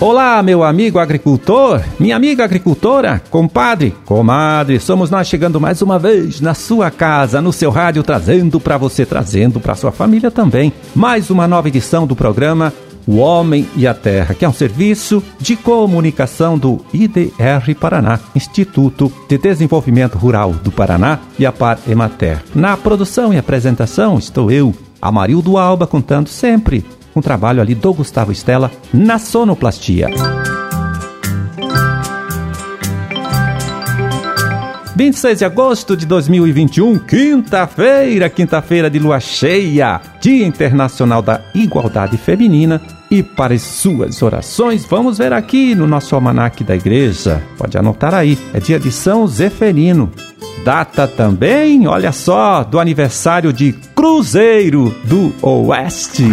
Olá, meu amigo agricultor, minha amiga agricultora, compadre, comadre, somos nós chegando mais uma vez na sua casa, no seu rádio, trazendo para você, trazendo para sua família também, mais uma nova edição do programa O Homem e a Terra, que é um serviço de comunicação do IDR Paraná, Instituto de Desenvolvimento Rural do Paraná e a Par Emater. Na produção e apresentação estou eu, Amarildo Alba, contando sempre um trabalho ali do Gustavo Estela na sonoplastia. 26 de agosto de 2021, quinta-feira, quinta-feira de lua cheia, Dia Internacional da Igualdade Feminina. E para as suas orações, vamos ver aqui no nosso almanaque da igreja. Pode anotar aí, é dia de São Zeferino. Data também, olha só, do aniversário de Cruzeiro do Oeste.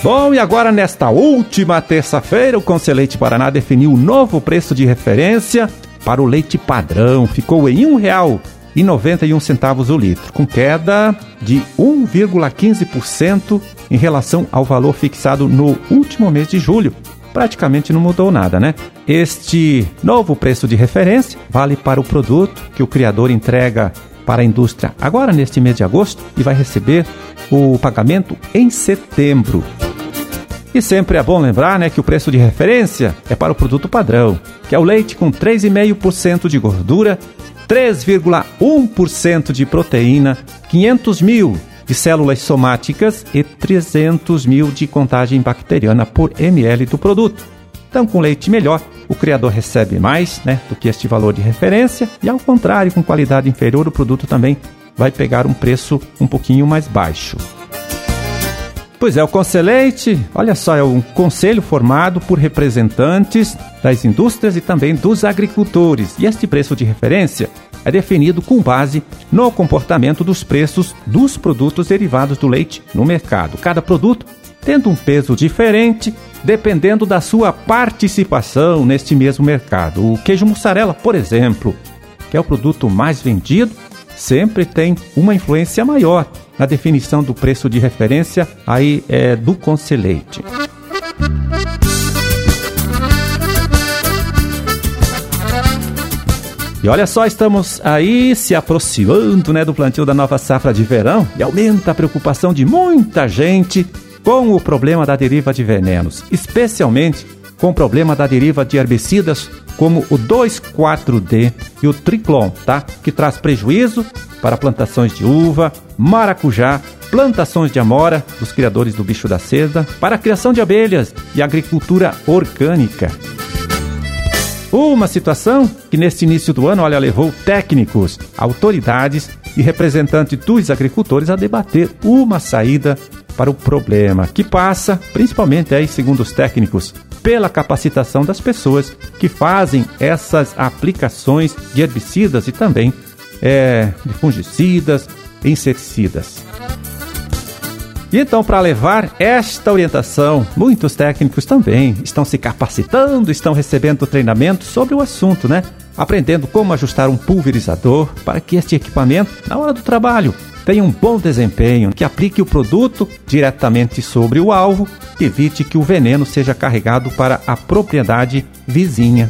Bom, e agora nesta última terça-feira, o Conselheite Paraná definiu o novo preço de referência para o leite padrão. Ficou em R$ 1,91 o litro, com queda de 1,15% em relação ao valor fixado no último mês de julho. Praticamente não mudou nada, né? Este novo preço de referência vale para o produto que o criador entrega para a indústria agora neste mês de agosto e vai receber o pagamento em setembro. E sempre é bom lembrar né, que o preço de referência é para o produto padrão, que é o leite com 3,5% de gordura, 3,1% de proteína, 500 mil de células somáticas e 300 mil de contagem bacteriana por ml do produto. Então, com leite melhor, o criador recebe mais né, do que este valor de referência, e ao contrário, com qualidade inferior, o produto também vai pegar um preço um pouquinho mais baixo. Pois é, o Conselheite, olha só, é um conselho formado por representantes das indústrias e também dos agricultores. E este preço de referência é definido com base no comportamento dos preços dos produtos derivados do leite no mercado. Cada produto tendo um peso diferente dependendo da sua participação neste mesmo mercado. O queijo mussarela, por exemplo, que é o produto mais vendido, sempre tem uma influência maior na definição do preço de referência aí é do Conselheite. E olha só, estamos aí se aproximando né, do plantio da nova safra de verão e aumenta a preocupação de muita gente com o problema da deriva de venenos, especialmente com problema da deriva de herbicidas como o 2,4-D e o Triclon, tá? Que traz prejuízo para plantações de uva, maracujá, plantações de amora dos criadores do bicho da seda, para a criação de abelhas e agricultura orgânica. Uma situação que neste início do ano, olha, levou técnicos, autoridades e representantes dos agricultores a debater uma saída para o problema, que passa, principalmente aí, segundo os técnicos, pela capacitação das pessoas que fazem essas aplicações de herbicidas e também é, de fungicidas, inseticidas. E então, para levar esta orientação, muitos técnicos também estão se capacitando, estão recebendo treinamento sobre o assunto, né? Aprendendo como ajustar um pulverizador para que este equipamento, na hora do trabalho, tenha um bom desempenho, que aplique o produto diretamente sobre o alvo, evite que o veneno seja carregado para a propriedade vizinha.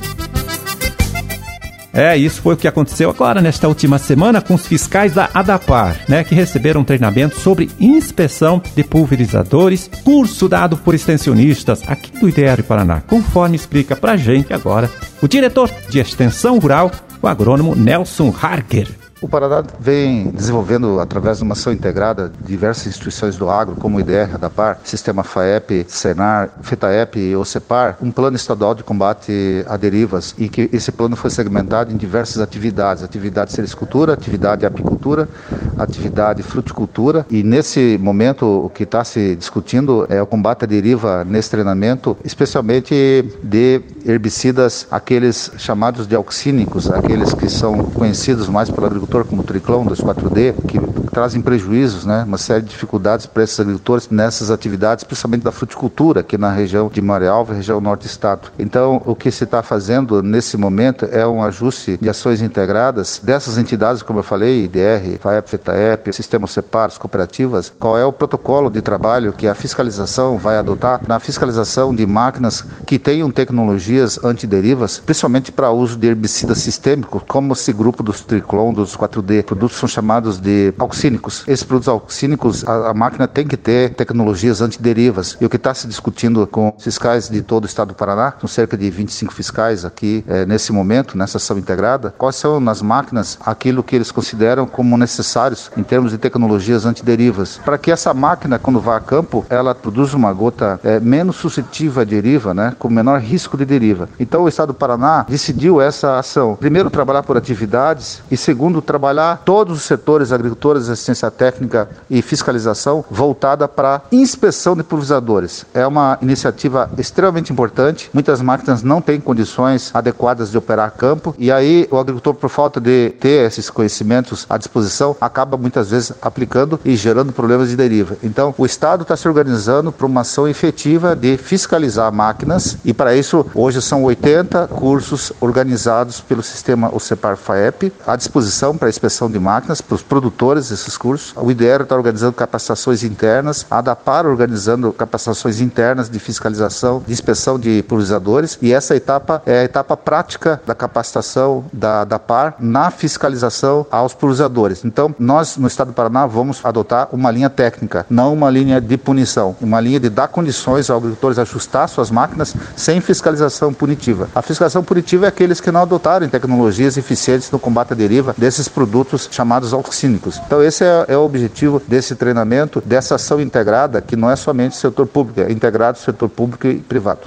É, isso foi o que aconteceu agora nesta última semana com os fiscais da ADAPAR, né, que receberam treinamento sobre inspeção de pulverizadores, curso dado por extensionistas aqui do IDR Paraná, conforme explica pra gente agora o diretor de extensão rural, o agrônomo Nelson Harger. O Paraná vem desenvolvendo, através de uma ação integrada, diversas instituições do agro, como o IDR, da PAR, Sistema FAEP, Senar, FETAEP e OCEPAR, um plano estadual de combate a derivas e que esse plano foi segmentado em diversas atividades, atividade sericultura, atividade apicultura, atividade fruticultura. E nesse momento o que está se discutindo é o combate à deriva nesse treinamento, especialmente de herbicidas, aqueles chamados de auxínicos, aqueles que são conhecidos mais pela agricultura agricultor, como o Triclão 2,4-D, que trazem prejuízos, né, uma série de dificuldades para esses agricultores nessas atividades, principalmente da fruticultura, aqui na região de Marealva, região norte do estado. Então, o que se está fazendo nesse momento é um ajuste de ações integradas dessas entidades, como eu falei, IDR, FAEP, FETAEP, Sistema Separ, as cooperativas, qual é o protocolo de trabalho que a fiscalização vai adotar na fiscalização de máquinas que tenham tecnologias antiderivas, principalmente para uso de herbicidas sistêmicos, como esse grupo dos Triclon, dos 4D. Produtos são chamados de auxínicos. Esses produtos auxínicos, a, a máquina tem que ter tecnologias antiderivas. E o que está se discutindo com fiscais de todo o estado do Paraná, são cerca de 25 fiscais aqui é, nesse momento, nessa ação integrada, quais são nas máquinas aquilo que eles consideram como necessários em termos de tecnologias antiderivas, para que essa máquina, quando vá a campo, ela produza uma gota é, menos suscetível à deriva, né, com menor risco de deriva. Então o estado do Paraná decidiu essa ação. Primeiro, trabalhar por atividades e segundo, trabalhar todos os setores, agricultores, assistência técnica e fiscalização voltada para inspeção de pulverizadores. É uma iniciativa extremamente importante. Muitas máquinas não têm condições adequadas de operar campo e aí o agricultor, por falta de ter esses conhecimentos à disposição, acaba muitas vezes aplicando e gerando problemas de deriva. Então, o Estado está se organizando para uma ação efetiva de fiscalizar máquinas e para isso hoje são 80 cursos organizados pelo sistema OCEPAR FAEP à disposição para inspeção de máquinas para os produtores desses cursos. O IDR está organizando capacitações internas, a DAPAR organizando capacitações internas de fiscalização, de inspeção de pulverizadores e essa etapa é a etapa prática da capacitação da DAPAR na fiscalização aos pulverizadores. Então, nós no estado do Paraná vamos adotar uma linha técnica, não uma linha de punição, uma linha de dar condições aos agricultores ajustar suas máquinas sem fiscalização punitiva. A fiscalização punitiva é aqueles que não adotarem tecnologias eficientes no combate à deriva desses produtos chamados auxínicos. Então, esse é, é o objetivo desse treinamento, dessa ação integrada, que não é somente setor público, é integrado setor público e privado.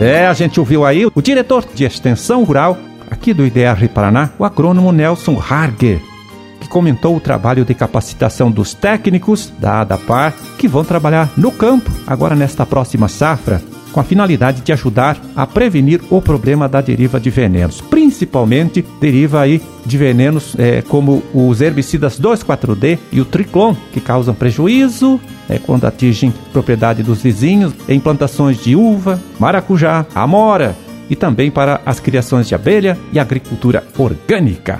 É, a gente ouviu aí o diretor de extensão rural aqui do IDR Paraná, o agrônomo Nelson Harger, que comentou o trabalho de capacitação dos técnicos da ADAPAR que vão trabalhar no campo agora nesta próxima safra com a finalidade de ajudar a prevenir o problema da deriva de venenos, principalmente deriva aí de venenos é, como os herbicidas 2,4-D e o triclon, que causam prejuízo é, quando atingem propriedade dos vizinhos em plantações de uva, maracujá, amora e também para as criações de abelha e agricultura orgânica.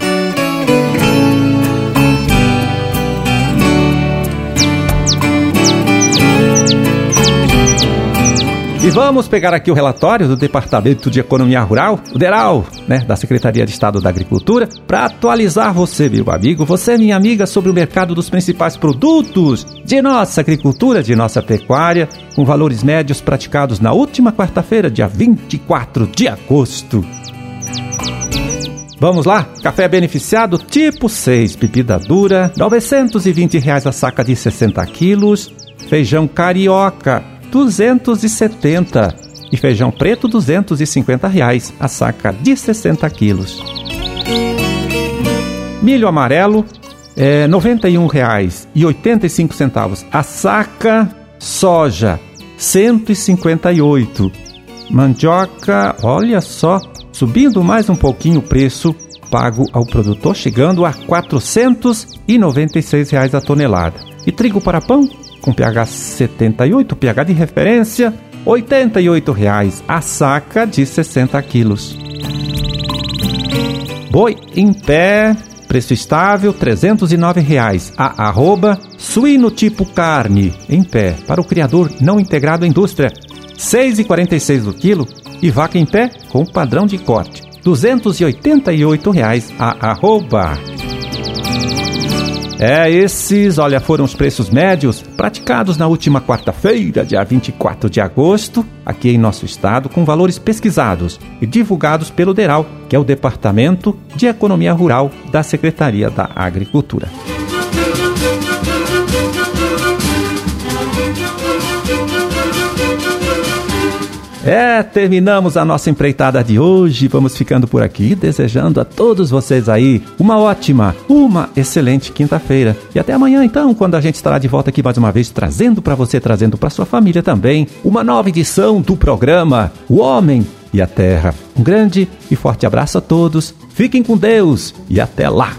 E vamos pegar aqui o relatório do Departamento de Economia Rural, o DERAL, né, da Secretaria de Estado da Agricultura, para atualizar você, meu amigo, você, minha amiga, sobre o mercado dos principais produtos de nossa agricultura, de nossa pecuária, com valores médios praticados na última quarta-feira, dia 24 de agosto. Vamos lá? Café beneficiado tipo 6, bebida dura, 920 reais a saca de 60 quilos. Feijão carioca, 270 e feijão preto 250 reais a saca de 60 quilos. Milho amarelo é 91 reais e 85 centavos a saca. Soja 158. Mandioca, olha só, subindo mais um pouquinho o preço pago ao produtor, chegando a 496 reais a tonelada. E trigo para pão com pH 78, pH de referência, R$ 88,00 a saca de 60 quilos. Boi em pé, preço estável, R$ 309,00 a arroba, suíno tipo carne em pé, para o criador não integrado à indústria, R$ 6,46 do quilo e vaca em pé com padrão de corte, R$ 288,00 a arroba. É, esses, olha, foram os preços médios praticados na última quarta-feira, dia 24 de agosto, aqui em nosso estado, com valores pesquisados e divulgados pelo DERAL, que é o Departamento de Economia Rural da Secretaria da Agricultura. É, terminamos a nossa empreitada de hoje. Vamos ficando por aqui, desejando a todos vocês aí uma ótima, uma excelente quinta-feira. E até amanhã, então, quando a gente estará de volta aqui mais uma vez, trazendo para você, trazendo para sua família também, uma nova edição do programa O Homem e a Terra. Um grande e forte abraço a todos Fiquem com Deus e até lá!